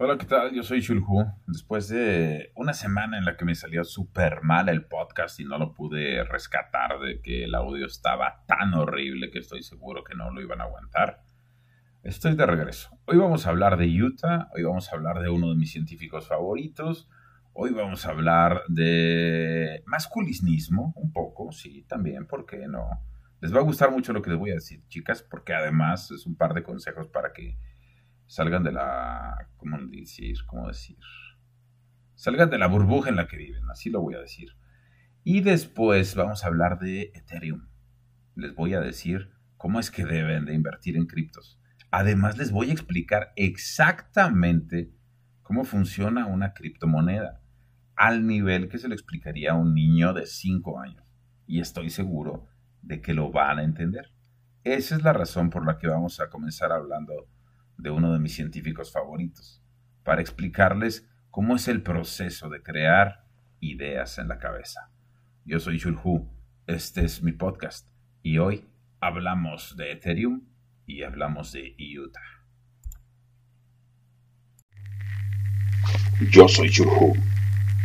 Hola, ¿qué tal? Yo soy Shulhu. Después de una semana en la que me salió súper mal el podcast y no lo pude rescatar de que el audio estaba tan horrible que estoy seguro que no lo iban a aguantar, estoy de regreso. Hoy vamos a hablar de Utah, hoy vamos a hablar de uno de mis científicos favoritos, hoy vamos a hablar de masculinismo, un poco, sí, también, ¿por qué no? Les va a gustar mucho lo que les voy a decir, chicas, porque además es un par de consejos para que salgan de la, ¿cómo decir? ¿Cómo decir? Salgan de la burbuja en la que viven, así lo voy a decir. Y después vamos a hablar de Ethereum. Les voy a decir cómo es que deben de invertir en criptos. Además les voy a explicar exactamente cómo funciona una criptomoneda, al nivel que se lo explicaría a un niño de 5 años. Y estoy seguro de que lo van a entender. Esa es la razón por la que vamos a comenzar hablando de uno de mis científicos favoritos, para explicarles cómo es el proceso de crear ideas en la cabeza. Yo soy Shulhu, este es mi podcast, y hoy hablamos de Ethereum y hablamos de Utah. Yo soy Shulhu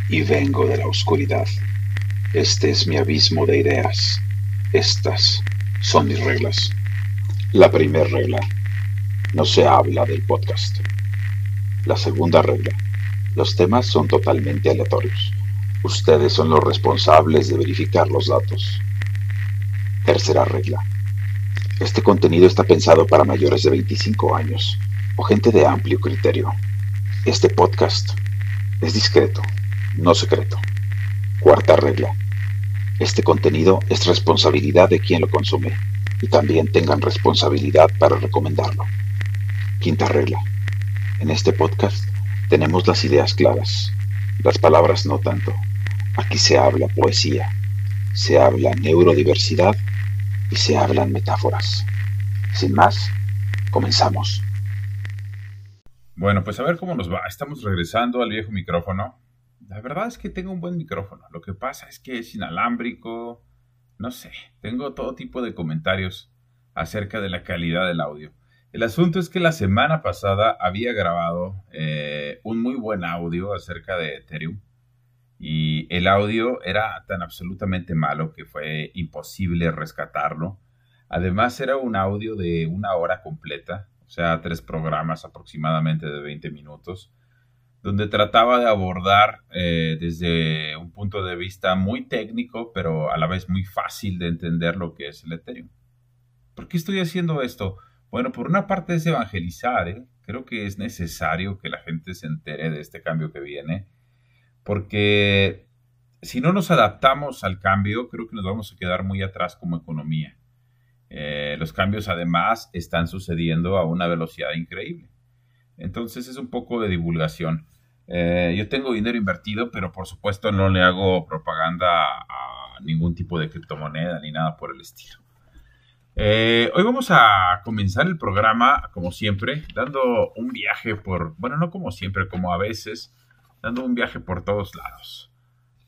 y vengo de la oscuridad. Este es mi abismo de ideas. Estas son mis reglas. La primera regla no se habla del podcast. La segunda regla. Los temas son totalmente aleatorios. Ustedes son los responsables de verificar los datos. Tercera regla. Este contenido está pensado para mayores de 25 años o gente de amplio criterio. Este podcast es discreto, no secreto. Cuarta regla. Este contenido es responsabilidad de quien lo consume y también tengan responsabilidad para recomendarlo. Quinta regla. En este podcast tenemos las ideas claras, las palabras no tanto. Aquí se habla poesía, se habla neurodiversidad y se hablan metáforas. Sin más, comenzamos. Bueno, pues a ver cómo nos va. Estamos regresando al viejo micrófono. La verdad es que tengo un buen micrófono. Lo que pasa es que es inalámbrico. No sé, tengo todo tipo de comentarios acerca de la calidad del audio. El asunto es que la semana pasada había grabado eh, un muy buen audio acerca de Ethereum y el audio era tan absolutamente malo que fue imposible rescatarlo. Además era un audio de una hora completa, o sea, tres programas aproximadamente de 20 minutos, donde trataba de abordar eh, desde un punto de vista muy técnico, pero a la vez muy fácil de entender lo que es el Ethereum. ¿Por qué estoy haciendo esto? Bueno, por una parte es evangelizar, ¿eh? creo que es necesario que la gente se entere de este cambio que viene, porque si no nos adaptamos al cambio, creo que nos vamos a quedar muy atrás como economía. Eh, los cambios además están sucediendo a una velocidad increíble. Entonces es un poco de divulgación. Eh, yo tengo dinero invertido, pero por supuesto no le hago propaganda a ningún tipo de criptomoneda ni nada por el estilo. Eh, hoy vamos a comenzar el programa, como siempre, dando un viaje por, bueno, no como siempre, como a veces, dando un viaje por todos lados.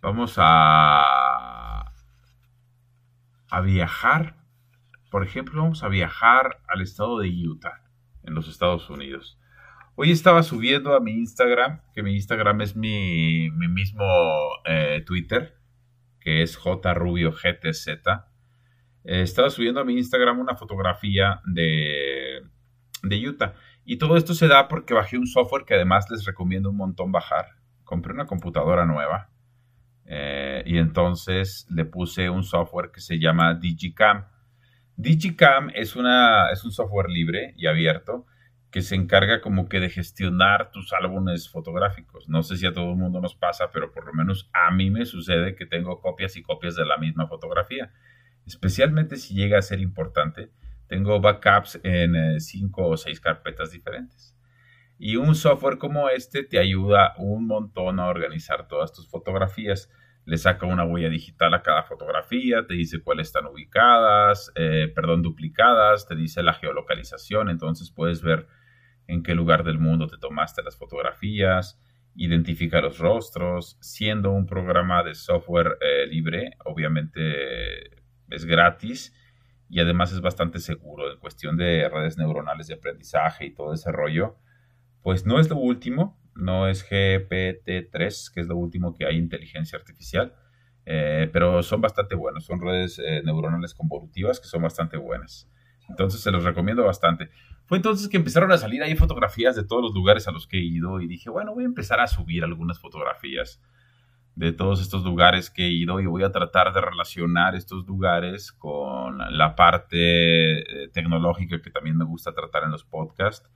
Vamos a, a viajar, por ejemplo, vamos a viajar al estado de Utah, en los Estados Unidos. Hoy estaba subiendo a mi Instagram, que mi Instagram es mi, mismo eh, Twitter, que es jrubiogtz eh, estaba subiendo a mi Instagram una fotografía de, de Utah. Y todo esto se da porque bajé un software que además les recomiendo un montón bajar. Compré una computadora nueva eh, y entonces le puse un software que se llama Digicam. Digicam es, una, es un software libre y abierto que se encarga como que de gestionar tus álbumes fotográficos. No sé si a todo el mundo nos pasa, pero por lo menos a mí me sucede que tengo copias y copias de la misma fotografía especialmente si llega a ser importante. Tengo backups en eh, cinco o seis carpetas diferentes. Y un software como este te ayuda un montón a organizar todas tus fotografías. Le saca una huella digital a cada fotografía, te dice cuáles están ubicadas, eh, perdón, duplicadas, te dice la geolocalización, entonces puedes ver en qué lugar del mundo te tomaste las fotografías, identifica los rostros, siendo un programa de software eh, libre, obviamente es gratis y además es bastante seguro en cuestión de redes neuronales de aprendizaje y todo ese rollo, pues no es lo último, no es GPT-3, que es lo último que hay inteligencia artificial, eh, pero son bastante buenos, son redes eh, neuronales convolutivas que son bastante buenas. Entonces se los recomiendo bastante. Fue entonces que empezaron a salir ahí fotografías de todos los lugares a los que he ido y dije, bueno, voy a empezar a subir algunas fotografías de todos estos lugares que he ido y voy a tratar de relacionar estos lugares con la parte eh, tecnológica que también me gusta tratar en los podcasts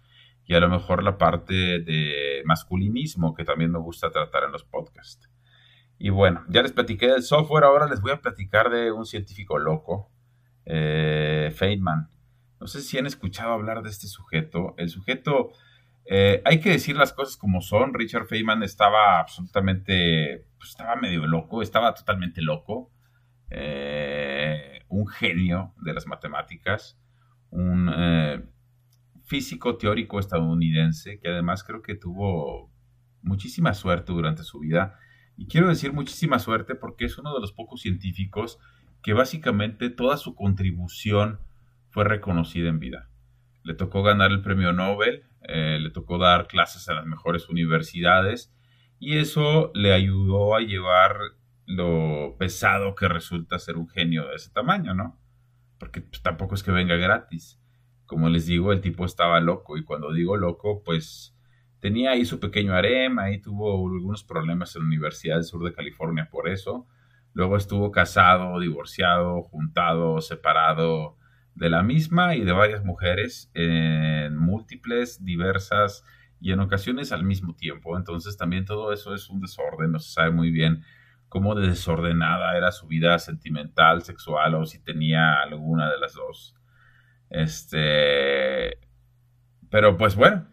y a lo mejor la parte de masculinismo que también me gusta tratar en los podcasts. Y bueno, ya les platiqué del software, ahora les voy a platicar de un científico loco, eh, Feynman. No sé si han escuchado hablar de este sujeto. El sujeto, eh, hay que decir las cosas como son. Richard Feynman estaba absolutamente, pues, estaba medio loco, estaba totalmente loco. Eh, un genio de las matemáticas, un eh, físico teórico estadounidense que además creo que tuvo muchísima suerte durante su vida. Y quiero decir muchísima suerte porque es uno de los pocos científicos que básicamente toda su contribución fue reconocida en vida. Le tocó ganar el premio Nobel, eh, le tocó dar clases a las mejores universidades y eso le ayudó a llevar lo pesado que resulta ser un genio de ese tamaño, ¿no? Porque pues, tampoco es que venga gratis. Como les digo, el tipo estaba loco y cuando digo loco, pues tenía ahí su pequeño harem, ahí tuvo algunos problemas en la Universidad del Sur de California por eso. Luego estuvo casado, divorciado, juntado, separado, de la misma y de varias mujeres en múltiples, diversas y en ocasiones al mismo tiempo. Entonces también todo eso es un desorden, no se sabe muy bien cómo desordenada era su vida sentimental, sexual o si tenía alguna de las dos. Este, pero pues bueno,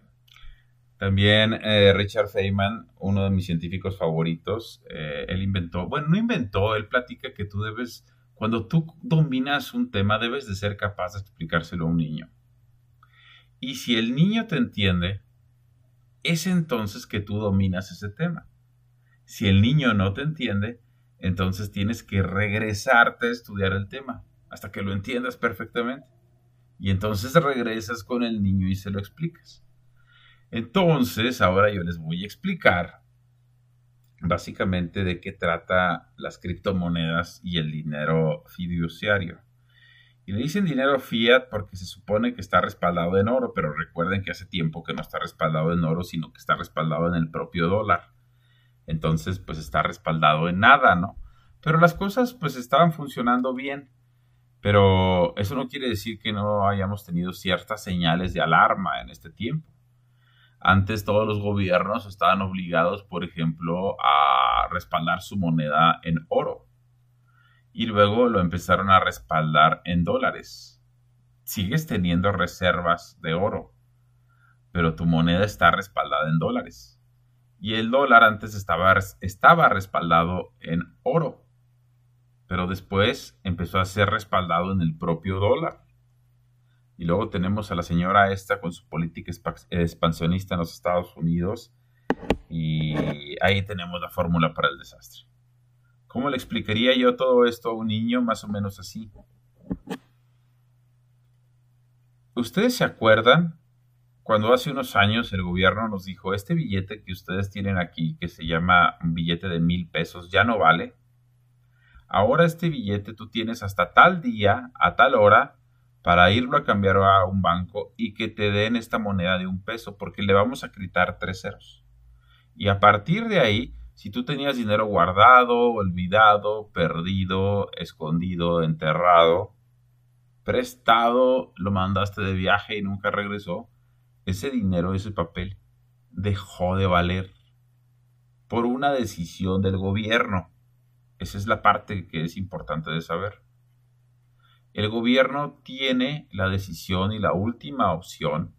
también eh, Richard Feynman, uno de mis científicos favoritos, eh, él inventó, bueno, no inventó, él platica que tú debes cuando tú dominas un tema, debes de ser capaz de explicárselo a un niño. Y si el niño te entiende, es entonces que tú dominas ese tema. Si el niño no te entiende, entonces tienes que regresarte a estudiar el tema hasta que lo entiendas perfectamente. Y entonces regresas con el niño y se lo explicas. Entonces, ahora yo les voy a explicar básicamente de qué trata las criptomonedas y el dinero fiduciario. Y le dicen dinero fiat porque se supone que está respaldado en oro, pero recuerden que hace tiempo que no está respaldado en oro, sino que está respaldado en el propio dólar. Entonces, pues está respaldado en nada, ¿no? Pero las cosas pues estaban funcionando bien. Pero eso no quiere decir que no hayamos tenido ciertas señales de alarma en este tiempo. Antes todos los gobiernos estaban obligados, por ejemplo, a respaldar su moneda en oro. Y luego lo empezaron a respaldar en dólares. Sigues teniendo reservas de oro, pero tu moneda está respaldada en dólares. Y el dólar antes estaba, estaba respaldado en oro, pero después empezó a ser respaldado en el propio dólar. Y luego tenemos a la señora esta con su política expansionista en los Estados Unidos. Y ahí tenemos la fórmula para el desastre. ¿Cómo le explicaría yo todo esto a un niño más o menos así? ¿Ustedes se acuerdan cuando hace unos años el gobierno nos dijo, este billete que ustedes tienen aquí, que se llama un billete de mil pesos, ya no vale? Ahora este billete tú tienes hasta tal día, a tal hora, para irlo a cambiar a un banco y que te den esta moneda de un peso, porque le vamos a quitar tres ceros. Y a partir de ahí, si tú tenías dinero guardado, olvidado, perdido, escondido, enterrado, prestado, lo mandaste de viaje y nunca regresó, ese dinero, ese papel, dejó de valer por una decisión del gobierno. Esa es la parte que es importante de saber. El gobierno tiene la decisión y la última opción,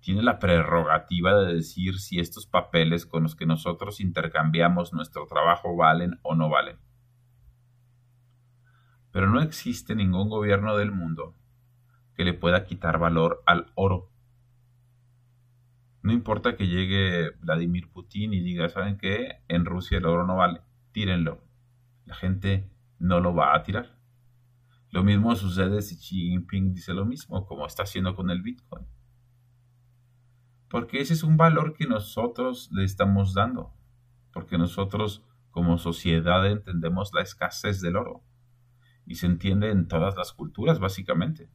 tiene la prerrogativa de decir si estos papeles con los que nosotros intercambiamos nuestro trabajo valen o no valen. Pero no existe ningún gobierno del mundo que le pueda quitar valor al oro. No importa que llegue Vladimir Putin y diga, ¿saben qué? En Rusia el oro no vale, tírenlo. La gente no lo va a tirar. Lo mismo sucede si Xi Jinping dice lo mismo, como está haciendo con el Bitcoin. porque ese es un valor que nosotros le estamos dando, porque nosotros como sociedad entendemos la escasez del oro y se entiende en todas las culturas básicamente.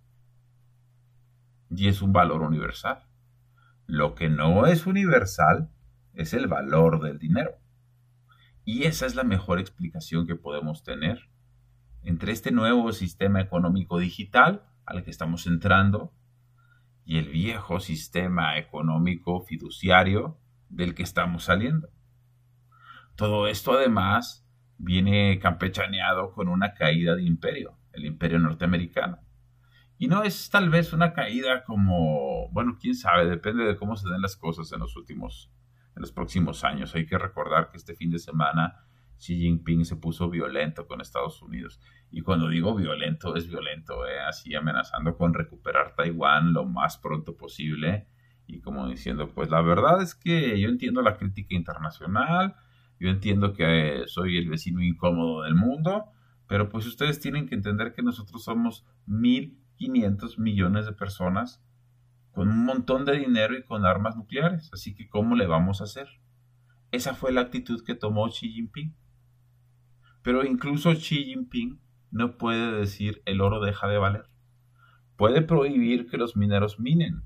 Y es un valor universal. Lo que no es universal es el valor del dinero. Y esa es la mejor explicación que podemos tener entre este nuevo sistema económico digital al que estamos entrando y el viejo sistema económico fiduciario del que estamos saliendo. Todo esto además viene campechaneado con una caída de imperio, el imperio norteamericano. Y no es tal vez una caída como, bueno, quién sabe, depende de cómo se den las cosas en los últimos, en los próximos años. Hay que recordar que este fin de semana Xi Jinping se puso violento con Estados Unidos. Y cuando digo violento, es violento, ¿eh? así amenazando con recuperar Taiwán lo más pronto posible. Y como diciendo, pues la verdad es que yo entiendo la crítica internacional, yo entiendo que soy el vecino incómodo del mundo, pero pues ustedes tienen que entender que nosotros somos 1.500 millones de personas con un montón de dinero y con armas nucleares. Así que, ¿cómo le vamos a hacer? Esa fue la actitud que tomó Xi Jinping. Pero incluso Xi Jinping no puede decir el oro deja de valer. Puede prohibir que los mineros minen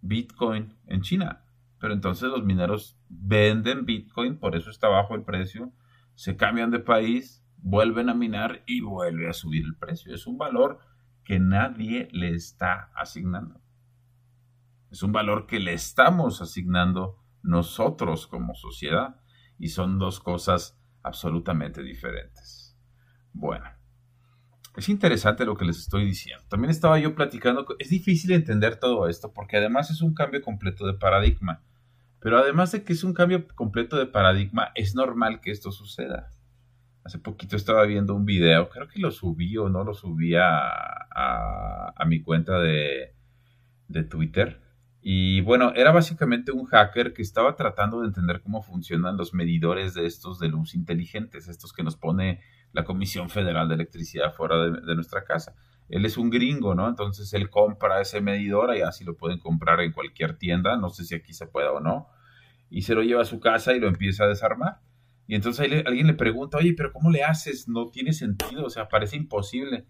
Bitcoin en China, pero entonces los mineros venden Bitcoin, por eso está bajo el precio, se cambian de país, vuelven a minar y vuelve a subir el precio. Es un valor que nadie le está asignando. Es un valor que le estamos asignando nosotros como sociedad y son dos cosas absolutamente diferentes. Bueno, es interesante lo que les estoy diciendo. También estaba yo platicando, es difícil entender todo esto porque además es un cambio completo de paradigma. Pero además de que es un cambio completo de paradigma, es normal que esto suceda. Hace poquito estaba viendo un video, creo que lo subí o no lo subí a, a, mi cuenta de, de Twitter, y bueno, era básicamente un hacker que estaba tratando de entender cómo funcionan los medidores de estos de luz inteligentes, estos que nos pone la Comisión Federal de Electricidad fuera de, nuestra casa. Él es un gringo, ¿no? Entonces él compra ese medidor, y así lo pueden comprar en cualquier tienda, no sé si aquí se pueda o no, y se lo lleva a su casa y lo empieza a desarmar. Y entonces alguien le pregunta, oye, pero ¿cómo le haces? No tiene sentido, o sea, parece imposible.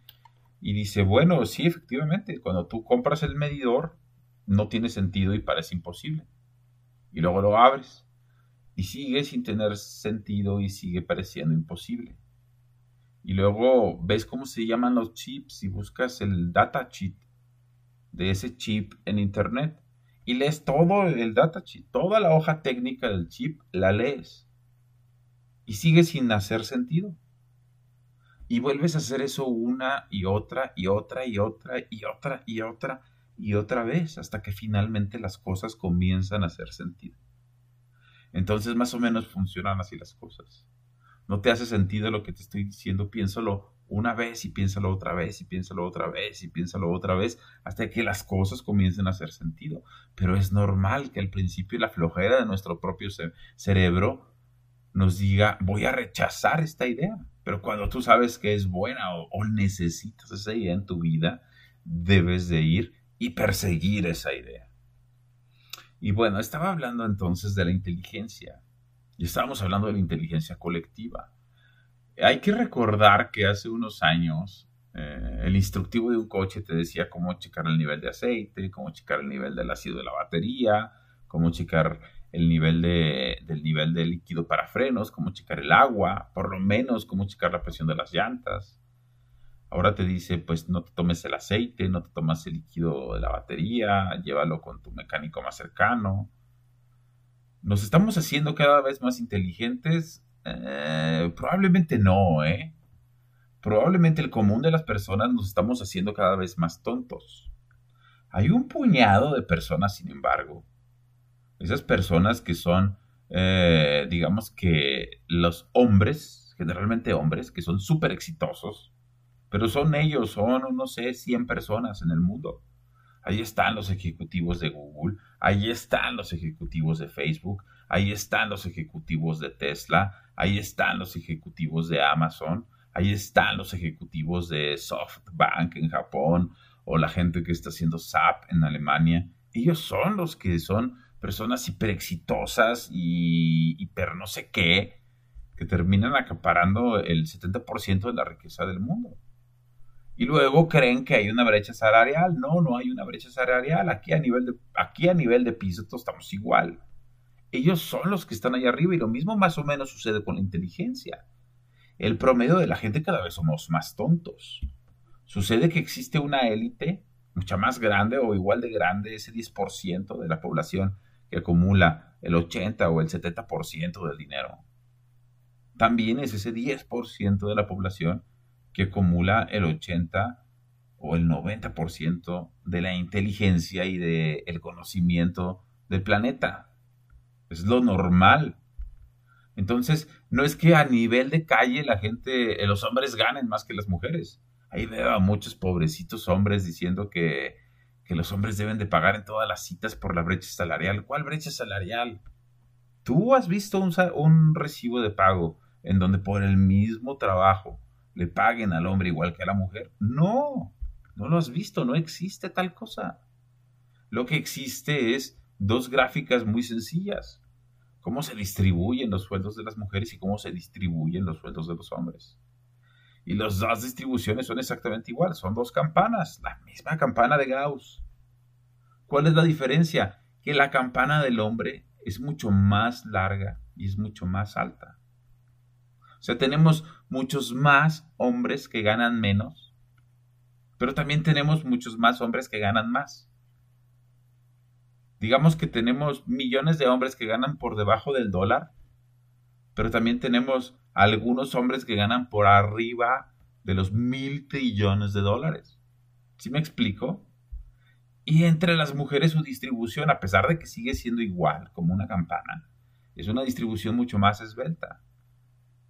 Y dice, bueno, sí, efectivamente, cuando tú compras el medidor, no tiene sentido y parece imposible. Y luego lo abres y sigue sin tener sentido y sigue pareciendo imposible. Y luego ves cómo se llaman los chips y buscas el data chip de ese chip en internet y lees todo el data chip, toda la hoja técnica del chip la lees y sigue sin hacer sentido. Y vuelves a hacer eso una y otra y otra y otra y otra y otra y otra vez hasta que finalmente las cosas comienzan a hacer sentido. Entonces más o menos funcionan así las cosas. No te hace sentido lo que te estoy diciendo, piénsalo una vez y piénsalo otra vez y piénsalo otra vez y piénsalo otra vez hasta que las cosas comiencen a hacer sentido. Pero es normal que al principio la flojera de nuestro propio cerebro nos diga voy a rechazar esta idea. Pero cuando tú sabes que es buena o, o necesitas esa idea en tu vida, debes de ir y perseguir esa idea. Y bueno, estaba hablando entonces de la inteligencia y estábamos hablando de la inteligencia colectiva. Hay que recordar que hace unos años eh, el instructivo de un coche te decía cómo checar el nivel de aceite, cómo checar el nivel del ácido de la batería, cómo checar el nivel de, del nivel de líquido para frenos, cómo checar el agua, por lo menos cómo checar la presión de las llantas. Ahora te dice, pues no te tomes el aceite, no te tomes el líquido de la batería, llévalo con tu mecánico más cercano. ¿Nos estamos haciendo cada vez más inteligentes? Eh, probablemente no, ¿eh? Probablemente el común de las personas nos estamos haciendo cada vez más tontos. Hay un puñado de personas, sin embargo, esas personas que son, eh, digamos que los hombres, generalmente hombres, que son súper exitosos, pero son ellos, son, no sé, 100 personas en el mundo. Ahí están los ejecutivos de Google, ahí están los ejecutivos de Facebook, ahí están los ejecutivos de Tesla, ahí están los ejecutivos de Amazon, ahí están los ejecutivos de SoftBank en Japón o la gente que está haciendo SAP en Alemania. Ellos son los que son personas hiper exitosas y hiper no sé qué, que terminan acaparando el 70% de la riqueza del mundo. Y luego creen que hay una brecha salarial. No, no hay una brecha salarial. Aquí a nivel de, aquí a nivel de piso todos estamos igual. Ellos son los que están ahí arriba y lo mismo más o menos sucede con la inteligencia. El promedio de la gente cada vez somos más tontos. Sucede que existe una élite mucha más grande o igual de grande, ese 10% de la población que acumula el 80 o el 70% del dinero. También es ese 10% de la población que acumula el 80 o el 90% de la inteligencia y del conocimiento del planeta. Es lo normal. Entonces, no es que a nivel de calle la gente, eh, los hombres ganen más que las mujeres. Ahí veo a muchos pobrecitos hombres diciendo que, que los hombres deben de pagar en todas las citas por la brecha salarial. ¿Cuál brecha salarial? ¿Tú has visto un, un recibo de pago en donde por el mismo trabajo le paguen al hombre igual que a la mujer. No, no lo has visto, no existe tal cosa. Lo que existe es dos gráficas muy sencillas. Cómo se distribuyen los sueldos de las mujeres y cómo se distribuyen los sueldos de los hombres. Y las dos distribuciones son exactamente iguales, son dos campanas, la misma campana de Gauss. ¿Cuál es la diferencia? Que la campana del hombre es mucho más larga y es mucho más alta. O sea, tenemos muchos más hombres que ganan menos, pero también tenemos muchos más hombres que ganan más. Digamos que tenemos millones de hombres que ganan por debajo del dólar, pero también tenemos algunos hombres que ganan por arriba de los mil trillones de dólares. ¿Sí me explico? Y entre las mujeres su distribución, a pesar de que sigue siendo igual como una campana, es una distribución mucho más esbelta.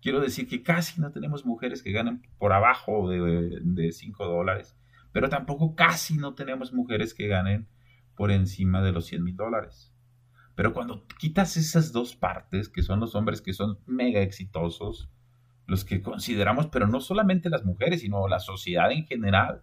Quiero decir que casi no tenemos mujeres que ganen por abajo de, 5 dólares, pero tampoco casi no tenemos mujeres que ganen por encima de los 100 mil dólares. Pero cuando quitas esas dos partes, que son los hombres que son mega exitosos, los que consideramos, pero no solamente las mujeres, sino la sociedad en general,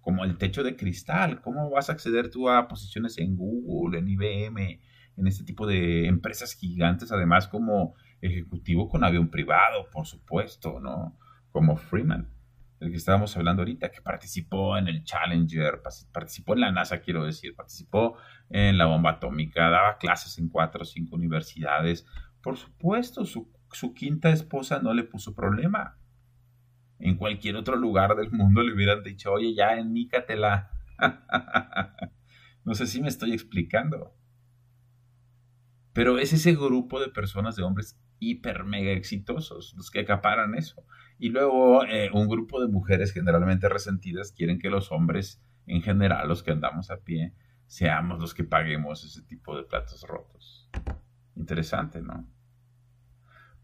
como el techo de cristal, ¿cómo vas a acceder tú a posiciones en Google, en IBM, en este tipo de empresas gigantes, además como ejecutivo con avión privado, por supuesto, ¿no? Como Freeman, el que estábamos hablando ahorita, que participó en el Challenger, participó en la NASA, quiero decir, participó en la bomba atómica, daba clases en cuatro o cinco universidades. Por supuesto, su, quinta esposa no le puso problema. En cualquier otro lugar del mundo le hubieran dicho, oye, ya enmícatela. no sé si me estoy explicando. Pero es ese grupo de personas, de hombres hiper mega exitosos los que acaparan eso. Y luego eh, un grupo de mujeres generalmente resentidas quieren que los hombres, en general, los que andamos a pie, seamos los que paguemos ese tipo de platos rotos. Interesante, ¿no?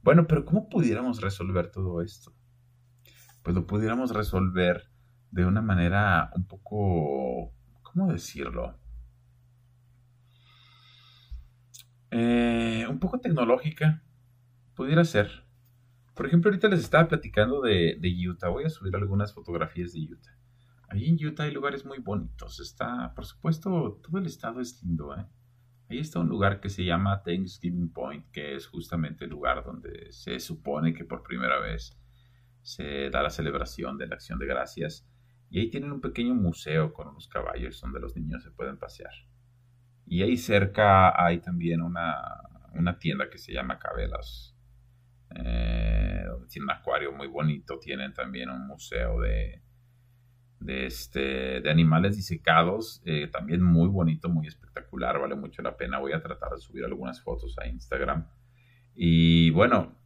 Bueno, pero ¿cómo pudiéramos resolver todo esto? Pues lo pudiéramos resolver de una manera un poco, ¿cómo decirlo? Eh, un poco tecnológica, pudiera ser. Por ejemplo, ahorita les estaba platicando de, Utah. Voy a subir algunas fotografías de Utah. Ahí en Utah hay lugares muy bonitos. Está, por supuesto, todo el estado es lindo. ¿eh? Ahí está un lugar que se llama Thanksgiving Point, que es justamente el lugar donde se supone que por primera vez se da la celebración de la acción de gracias. Y ahí tienen un pequeño museo con unos caballos donde los niños se pueden pasear. Y ahí cerca hay también una, tienda que se llama Cabelas, eh, tiene un acuario muy bonito. Tienen también un museo de, de, este, de animales disecados, eh, también muy bonito, muy espectacular, vale mucho la pena. Voy a tratar de subir algunas fotos a Instagram. Y bueno,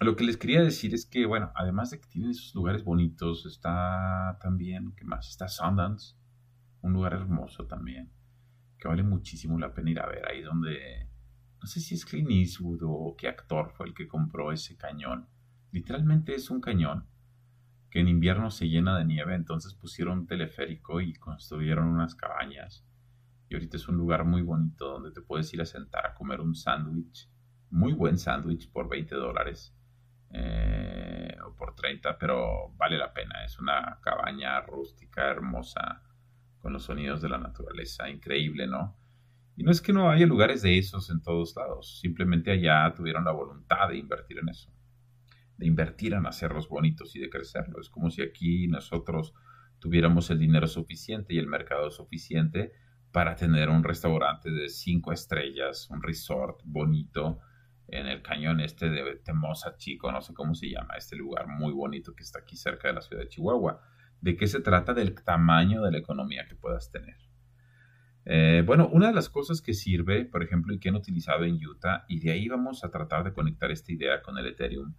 lo que les quería decir es que, bueno, además de que tienen esos lugares bonitos, está también, ¿qué más? Está Sundance, un lugar hermoso también que vale muchísimo la pena ir a ver. Ahí donde, no sé si es Clint Eastwood o qué actor fue el que compró ese cañón. Literalmente es un cañón que en invierno se llena de nieve, entonces pusieron un teleférico y construyeron unas cabañas. Y ahorita es un lugar muy bonito donde te puedes ir a sentar a comer un sándwich, muy buen sándwich por 20 dólares eh, o por 30, pero vale la pena. Es una cabaña rústica, hermosa, con los sonidos de la naturaleza, increíble, ¿no? Y no es que no haya lugares de esos en todos lados, simplemente allá tuvieron la voluntad de invertir en eso, de invertir en hacerlos bonitos y de crecerlos. Es como si aquí nosotros tuviéramos el dinero suficiente y el mercado suficiente para tener un restaurante de cinco estrellas, un resort bonito en el cañón este de Temosa Chico, no sé cómo se llama, este lugar muy bonito que está aquí cerca de la ciudad de Chihuahua. ¿De qué se trata? Del tamaño de la economía que puedas tener. Eh, bueno, una de las cosas que sirve, por ejemplo, y que han utilizado en Utah, y de ahí vamos a tratar de conectar esta idea con el Ethereum,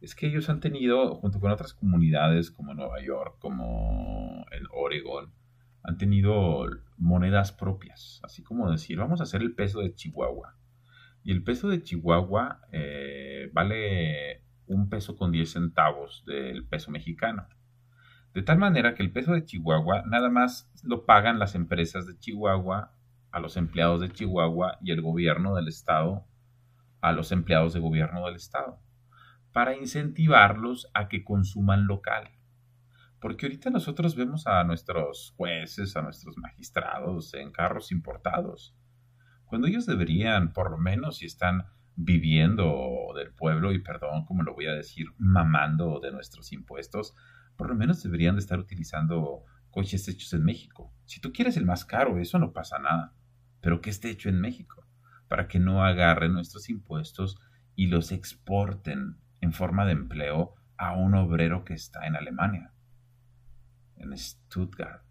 es que ellos han tenido, junto con otras comunidades como Nueva York, como en Oregon, han tenido monedas propias, así como decir, vamos a hacer el peso de Chihuahua. Y el peso de Chihuahua eh, vale un peso con 10 centavos del peso mexicano. De tal manera que el peso de Chihuahua nada más lo pagan las empresas de Chihuahua a los empleados de Chihuahua y el gobierno del estado a los empleados de gobierno del estado para incentivarlos a que consuman local. Porque ahorita nosotros vemos a nuestros jueces, a nuestros magistrados en carros importados, cuando ellos deberían, por lo menos si están viviendo del pueblo y perdón, como lo voy a decir, mamando de nuestros impuestos, por lo menos deberían de estar utilizando coches hechos en México. Si tú quieres el más caro, eso no pasa nada, pero que esté hecho en México, para que no agarren nuestros impuestos y los exporten en forma de empleo a un obrero que está en Alemania, en Stuttgart.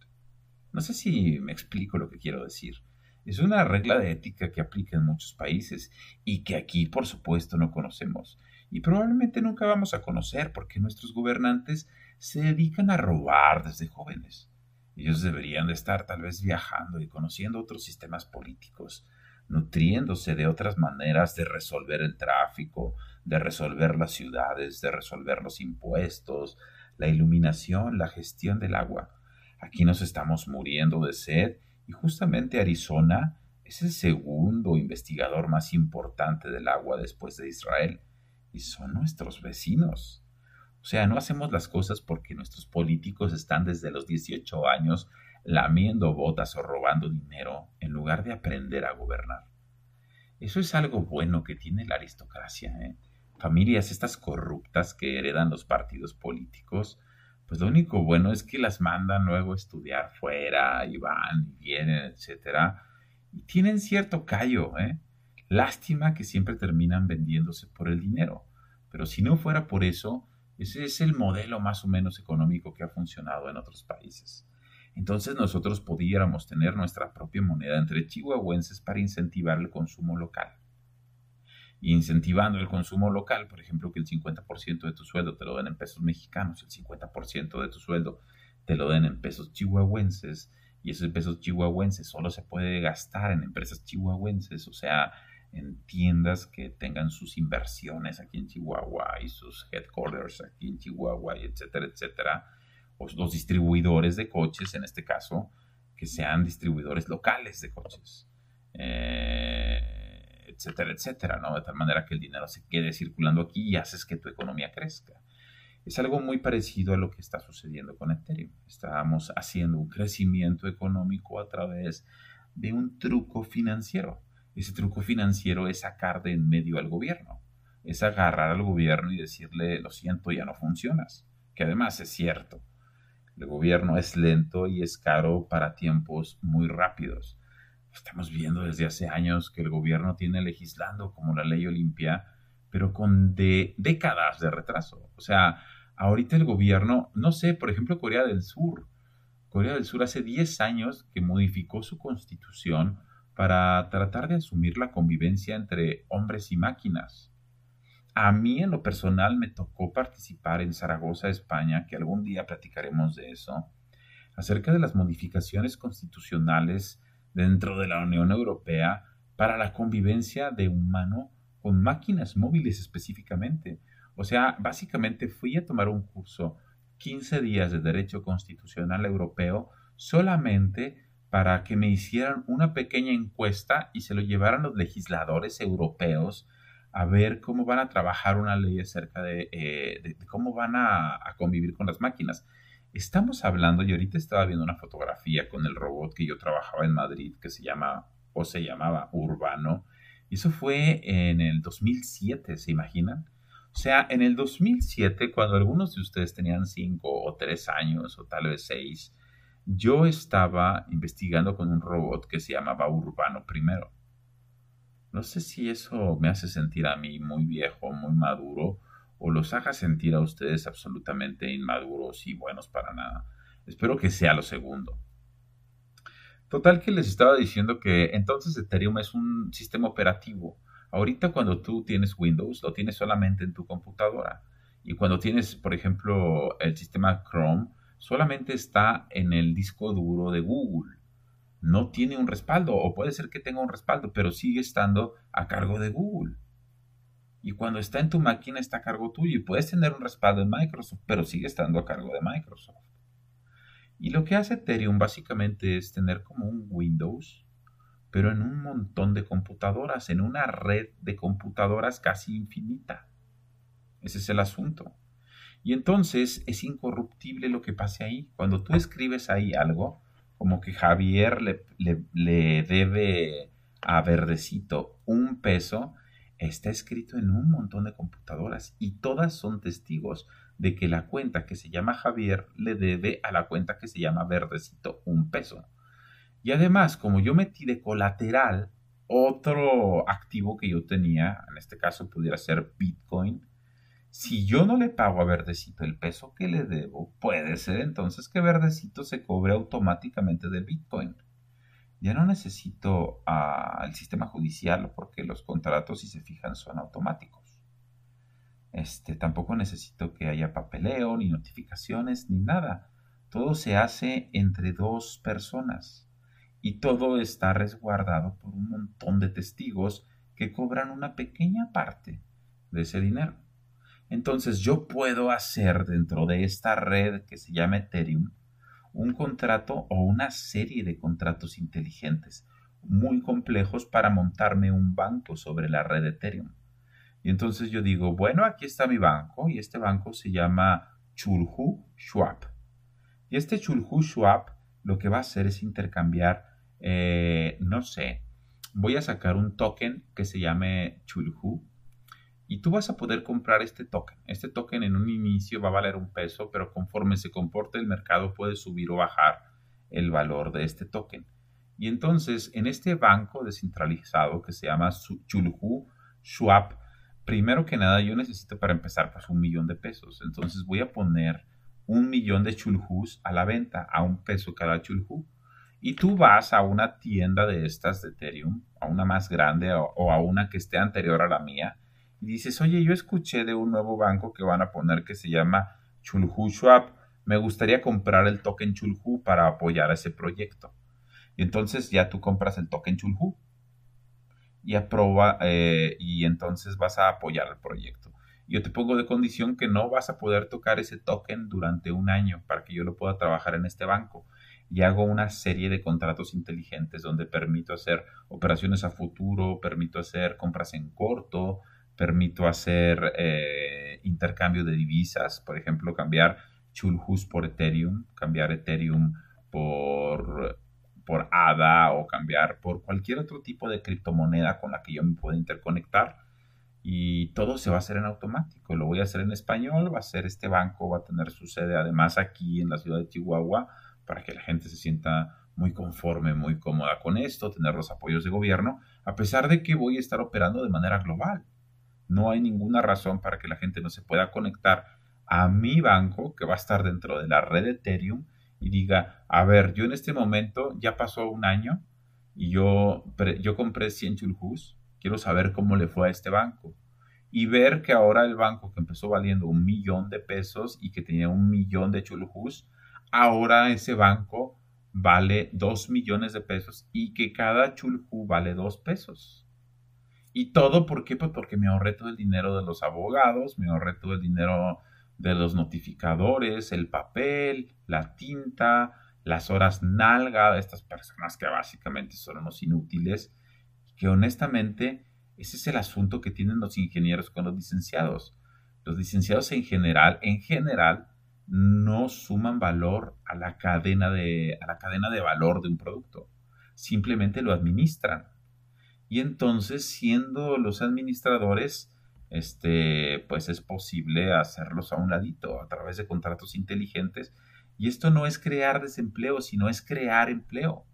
No sé si me explico lo que quiero decir. Es una regla de ética que aplica en muchos países y que aquí, por supuesto, no conocemos. Y probablemente nunca vamos a conocer porque nuestros gobernantes se dedican a robar desde jóvenes. Ellos deberían de estar tal vez viajando y conociendo otros sistemas políticos, nutriéndose de otras maneras de resolver el tráfico, de resolver las ciudades, de resolver los impuestos, la iluminación, la gestión del agua. Aquí nos estamos muriendo de sed y justamente Arizona es el segundo investigador más importante del agua después de Israel y son nuestros vecinos. O sea, no hacemos las cosas porque nuestros políticos están desde los 18 años lamiendo botas o robando dinero en lugar de aprender a gobernar. Eso es algo bueno que tiene la aristocracia. ¿eh? Familias estas corruptas que heredan los partidos políticos, pues lo único bueno es que las mandan luego a estudiar fuera y van y vienen, etc. Y tienen cierto callo. ¿eh? Lástima que siempre terminan vendiéndose por el dinero. Pero si no fuera por eso, ese es el modelo más o menos económico que ha funcionado en otros países. Entonces nosotros pudiéramos tener nuestra propia moneda entre chihuahuenses para incentivar el consumo local. Incentivando el consumo local, por ejemplo, que el 50% de tu sueldo te lo den en pesos mexicanos, el 50% de tu sueldo te lo den en pesos chihuahuenses, y esos pesos chihuahuenses solo se puede gastar en empresas chihuahuenses, o sea, en tiendas que tengan sus inversiones aquí en Chihuahua y sus headquarters aquí en Chihuahua, etcétera, etcétera. O los distribuidores de coches, en este caso, que sean distribuidores locales de coches, eh, etcétera, etcétera, ¿no? De tal manera que el dinero se quede circulando aquí y haces que tu economía crezca. Es algo muy parecido a lo que está sucediendo con Ethereum. Estamos haciendo un crecimiento económico a través de un truco financiero ese truco financiero es sacar de en medio al gobierno, es agarrar al gobierno y decirle, lo siento, ya no funcionas, que además es cierto. El gobierno es lento y es caro para tiempos muy rápidos. Estamos viendo desde hace años que el gobierno tiene legislando como la ley Olimpia, pero con de décadas de retraso. O sea, ahorita el gobierno, no sé, por ejemplo, Corea del Sur. Corea del Sur hace 10 años que modificó su constitución para tratar de asumir la convivencia entre hombres y máquinas. A mí en lo personal me tocó participar en Zaragoza, España, que algún día platicaremos de eso, acerca de las modificaciones constitucionales dentro de la Unión Europea para la convivencia de humano con máquinas móviles específicamente. O sea, básicamente fui a tomar un curso 15 días de Derecho Constitucional Europeo solamente para que me hicieran una pequeña encuesta y se lo llevaran los legisladores europeos a ver cómo van a trabajar una ley acerca de, eh, cómo van a, convivir con las máquinas. Estamos hablando, y ahorita estaba viendo una fotografía con el robot que yo trabajaba en Madrid, que se llama o se llamaba Urbano. Y eso fue en el 2007, ¿se imaginan? O sea, en el 2007, cuando algunos de ustedes tenían 5 o 3 años o tal vez 6, yo estaba investigando con un robot que se llamaba Urbano primero. No sé si eso me hace sentir a mí muy viejo, muy maduro, o los haga sentir a ustedes absolutamente inmaduros y buenos para nada. Espero que sea lo segundo. Total que les estaba diciendo que entonces Ethereum es un sistema operativo. Ahorita cuando tú tienes Windows, lo tienes solamente en tu computadora. Y cuando tienes, por ejemplo, el sistema Chrome, solamente está en el disco duro de Google. No tiene un respaldo, o puede ser que tenga un respaldo, pero sigue estando a cargo de Google. Y cuando está en tu máquina está a cargo tuyo y puedes tener un respaldo en Microsoft, pero sigue estando a cargo de Microsoft. Y lo que hace Ethereum básicamente es tener como un Windows, pero en un montón de computadoras, en una red de computadoras casi infinita. Ese es el asunto. Y entonces es incorruptible lo que pase ahí. Cuando tú escribes ahí algo, como que Javier le, le debe a Verdecito un peso, está escrito en un montón de computadoras y todas son testigos de que la cuenta que se llama Javier le debe a la cuenta que se llama Verdecito un peso. Y además, como yo metí de colateral otro activo que yo tenía, en este caso pudiera ser Bitcoin, si yo no le pago a Verdecito el peso que le debo, puede ser entonces que Verdecito se cobre automáticamente de Bitcoin ya no necesito al sistema judicial porque los contratos, si se fijan, son automáticos. Este, tampoco necesito que haya papeleo, ni notificaciones, ni nada. Todo se hace entre dos personas y todo está resguardado por un montón de testigos que cobran una pequeña parte de ese dinero. Entonces yo puedo hacer dentro de esta red que se llama Ethereum un contrato o una serie de contratos inteligentes muy complejos para montarme un banco sobre la red Ethereum. Y entonces yo digo, bueno, aquí está mi banco y este banco se llama Chulhu Schwab. Y este Chulhu Schwab lo que va a hacer es intercambiar, eh, no sé, voy a sacar un token que se llame Chulhu y tú vas a poder comprar este token. Este token en un inicio va a valer un peso, pero conforme se comporte el mercado puede subir o bajar el valor de este token. Y entonces en este banco descentralizado que se llama Chulhu Schwab, primero que nada yo necesito para empezar pues un millón de pesos. Entonces voy a poner un millón de chulhus a la venta a un peso cada chulhu. Y tú vas a una tienda de estas de Ethereum, a una más grande o a una que esté anterior a la mía, y dices, oye, yo escuché de un nuevo banco que van a poner que se llama Chulhu Schwab. Me gustaría comprar el token Chulhu para apoyar ese proyecto. Y entonces ya tú compras el token Chulhu y aproba eh, y entonces vas a apoyar el proyecto. Yo te pongo de condición que no vas a poder tocar ese token durante un año para que yo lo pueda trabajar en este banco. Y hago una serie de contratos inteligentes donde permito hacer operaciones a futuro, permito hacer compras en corto, permito hacer eh, intercambio de divisas, por ejemplo, cambiar Chulhus por Ethereum, cambiar Ethereum por, por ADA o cambiar por cualquier otro tipo de criptomoneda con la que yo me pueda interconectar. Y todo se va a hacer en automático. Lo voy a hacer en español, va a ser este banco, va a tener su sede además aquí en la ciudad de Chihuahua para que la gente se sienta muy conforme, muy cómoda con esto, tener los apoyos de gobierno, a pesar de que voy a estar operando de manera global. No hay ninguna razón para que la gente no se pueda conectar a mi banco que va a estar dentro de la red Ethereum y diga, a ver, yo en este momento ya pasó un año y yo, yo compré 100 chulhus, quiero saber cómo le fue a este banco. Y ver que ahora el banco que empezó valiendo un millón de pesos y que tenía un millón de chulhus, ahora ese banco vale dos millones de pesos y que cada chulhu vale dos pesos. Y todo, ¿por qué? Pues porque me ahorré todo el dinero de los abogados, me ahorré todo el dinero de los notificadores, el papel, la tinta, las horas nalga de estas personas que básicamente son unos inútiles, que honestamente ese es el asunto que tienen los ingenieros con los licenciados. Los licenciados en general, en general, no suman valor a la cadena de, a la cadena de valor de un producto simplemente lo administran. Y entonces, siendo los administradores, este, pues es posible hacerlos a un ladito a través de contratos inteligentes. Y esto no es crear desempleo, sino es crear empleo.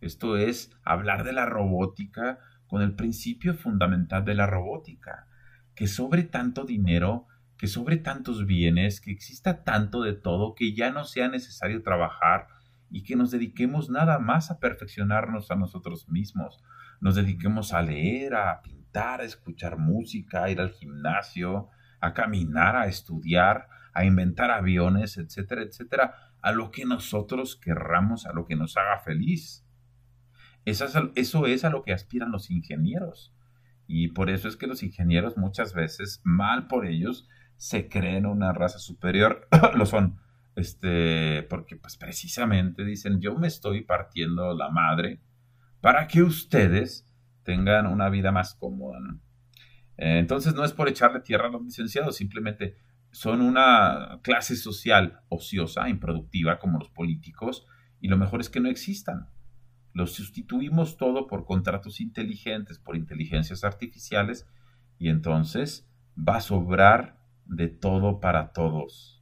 Esto es hablar de la robótica con el principio fundamental de la robótica, que sobre tanto dinero, que sobre tantos bienes, que exista tanto de todo, que ya no sea necesario trabajar y que nos dediquemos nada más a perfeccionarnos a nosotros mismos, nos dediquemos a leer, a pintar, a escuchar música, a ir al gimnasio, a caminar, a estudiar, a inventar aviones, etcétera, etcétera, a lo que nosotros querramos, a lo que nos haga feliz. Eso es a lo que aspiran los ingenieros. Y por eso es que los ingenieros muchas veces, mal por ellos, se creen una raza superior. lo son. Este, porque pues precisamente dicen, yo me estoy partiendo la madre para que ustedes tengan una vida más cómoda. Eh, entonces no es por echarle tierra a los licenciados, simplemente son una clase social ociosa, improductiva como los políticos, y lo mejor es que no existan. Los sustituimos todo por contratos inteligentes, por inteligencias artificiales, y entonces va a sobrar de todo para todos.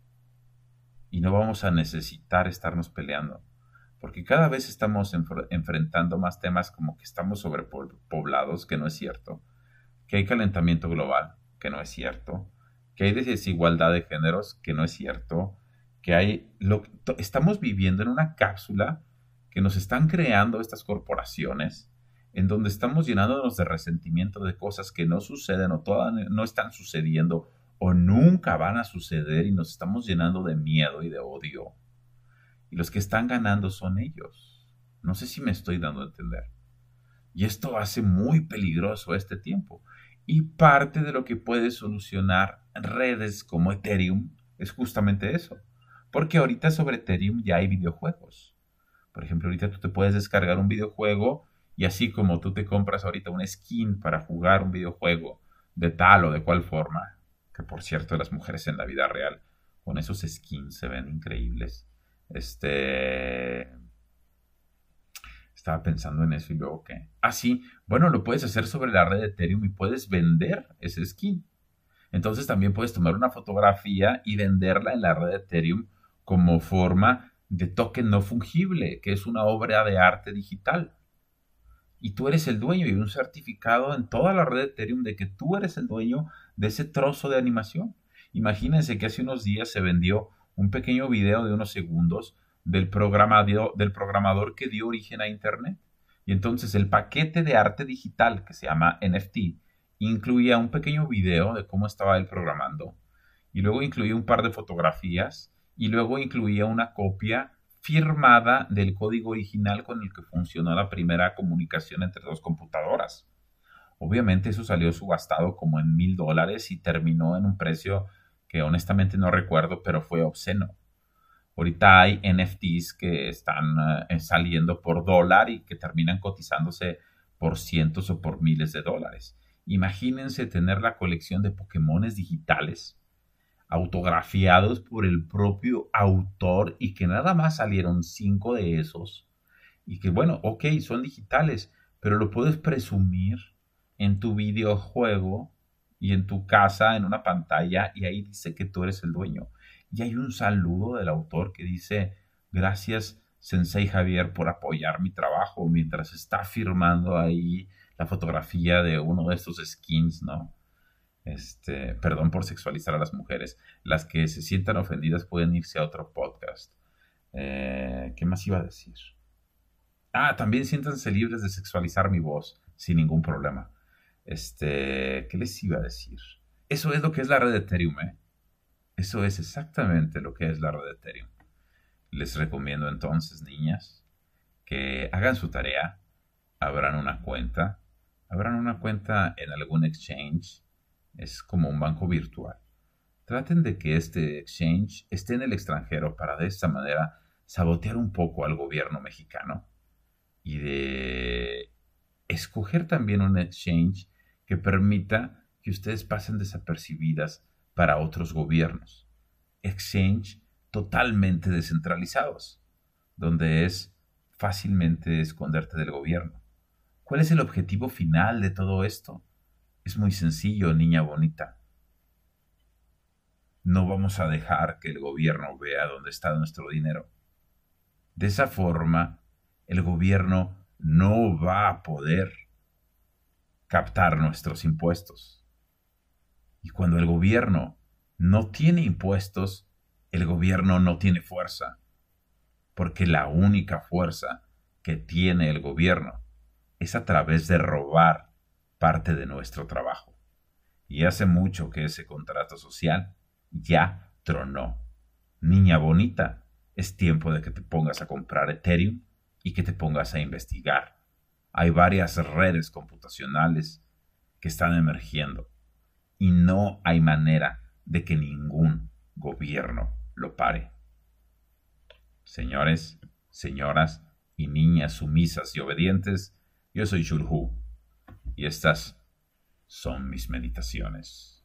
Y no vamos a necesitar estarnos peleando porque cada vez estamos enfrentando más temas como que estamos sobrepoblados, que no es cierto, que hay calentamiento global, que no es cierto, que hay desigualdad de géneros, que no es cierto, que hay lo, estamos viviendo en una cápsula que nos están creando estas corporaciones, en donde estamos llenándonos de resentimiento de cosas que no suceden o todas no están sucediendo o nunca van a suceder y nos estamos llenando de miedo y de odio y los que están ganando son ellos. No sé si me estoy dando a entender. Y esto hace muy peligroso este tiempo. Y parte de lo que puede solucionar redes como Ethereum es justamente eso. Porque ahorita sobre Ethereum ya hay videojuegos. Por ejemplo, ahorita tú te puedes descargar un videojuego y así como tú te compras ahorita una skin para jugar un videojuego de tal o de cual forma, que por cierto las mujeres en la vida real con esos skins se ven increíbles. Este. Estaba pensando en eso y luego que. Ah, sí. Bueno, lo puedes hacer sobre la red de Ethereum y puedes vender ese skin. Entonces también puedes tomar una fotografía y venderla en la red de Ethereum como forma de token no fungible, que es una obra de arte digital. Y tú eres el dueño y un certificado en toda la red de Ethereum de que tú eres el dueño de ese trozo de animación. Imagínense que hace unos días se vendió un pequeño video de unos segundos del, del programador que dio origen a Internet. Y entonces el paquete de arte digital que se llama NFT incluía un pequeño video de cómo estaba él programando. Y luego incluía un par de fotografías y luego incluía una copia firmada del código original con el que funcionó la primera comunicación entre dos computadoras. Obviamente eso salió subastado como en mil dólares y terminó en un precio que honestamente no recuerdo, pero fue obsceno. Ahorita hay NFTs que están eh, saliendo por dólar y que terminan cotizándose por cientos o por miles de dólares. Imagínense tener la colección de Pokémones digitales autografiados por el propio autor y que nada más salieron cinco de esos. Y que bueno, ok, son digitales, pero lo puedes presumir en tu videojuego y en tu casa, en una pantalla, y ahí dice que tú eres el dueño. Y hay un saludo del autor que dice, gracias Sensei Javier por apoyar mi trabajo mientras está firmando ahí la fotografía de uno de estos skins, ¿no? Este, perdón por sexualizar a las mujeres. Las que se sientan ofendidas pueden irse a otro podcast. Eh, ¿Qué más iba a decir? Ah, también siéntanse libres de sexualizar mi voz sin ningún problema. Este, ¿qué les iba a decir? Eso es lo que es la red de Ethereum, ¿eh? Eso es exactamente lo que es la red de Ethereum. Les recomiendo entonces, niñas, que hagan su tarea, abran una cuenta, abran una cuenta en algún exchange, es como un banco virtual. Traten de que este exchange esté en el extranjero para de esta manera sabotear un poco al gobierno mexicano y de escoger también un exchange que permita que ustedes pasen desapercibidas para otros gobiernos. Exchange totalmente descentralizados, donde es fácilmente esconderte del gobierno. ¿Cuál es el objetivo final de todo esto? Es muy sencillo, niña bonita. No vamos a dejar que el gobierno vea dónde está nuestro dinero. De esa forma, el gobierno no va a poder captar nuestros impuestos. Y cuando el gobierno no tiene impuestos, el gobierno no tiene fuerza, porque la única fuerza que tiene el gobierno es a través de robar parte de nuestro trabajo. Y hace mucho que ese contrato social ya tronó. Niña bonita, es tiempo de que te pongas a comprar Ethereum y que te pongas a investigar. Hay varias redes computacionales que están emergiendo y no hay manera de que ningún gobierno lo pare. Señores, señoras y niñas sumisas y obedientes, yo soy Shulhu y estas son mis meditaciones.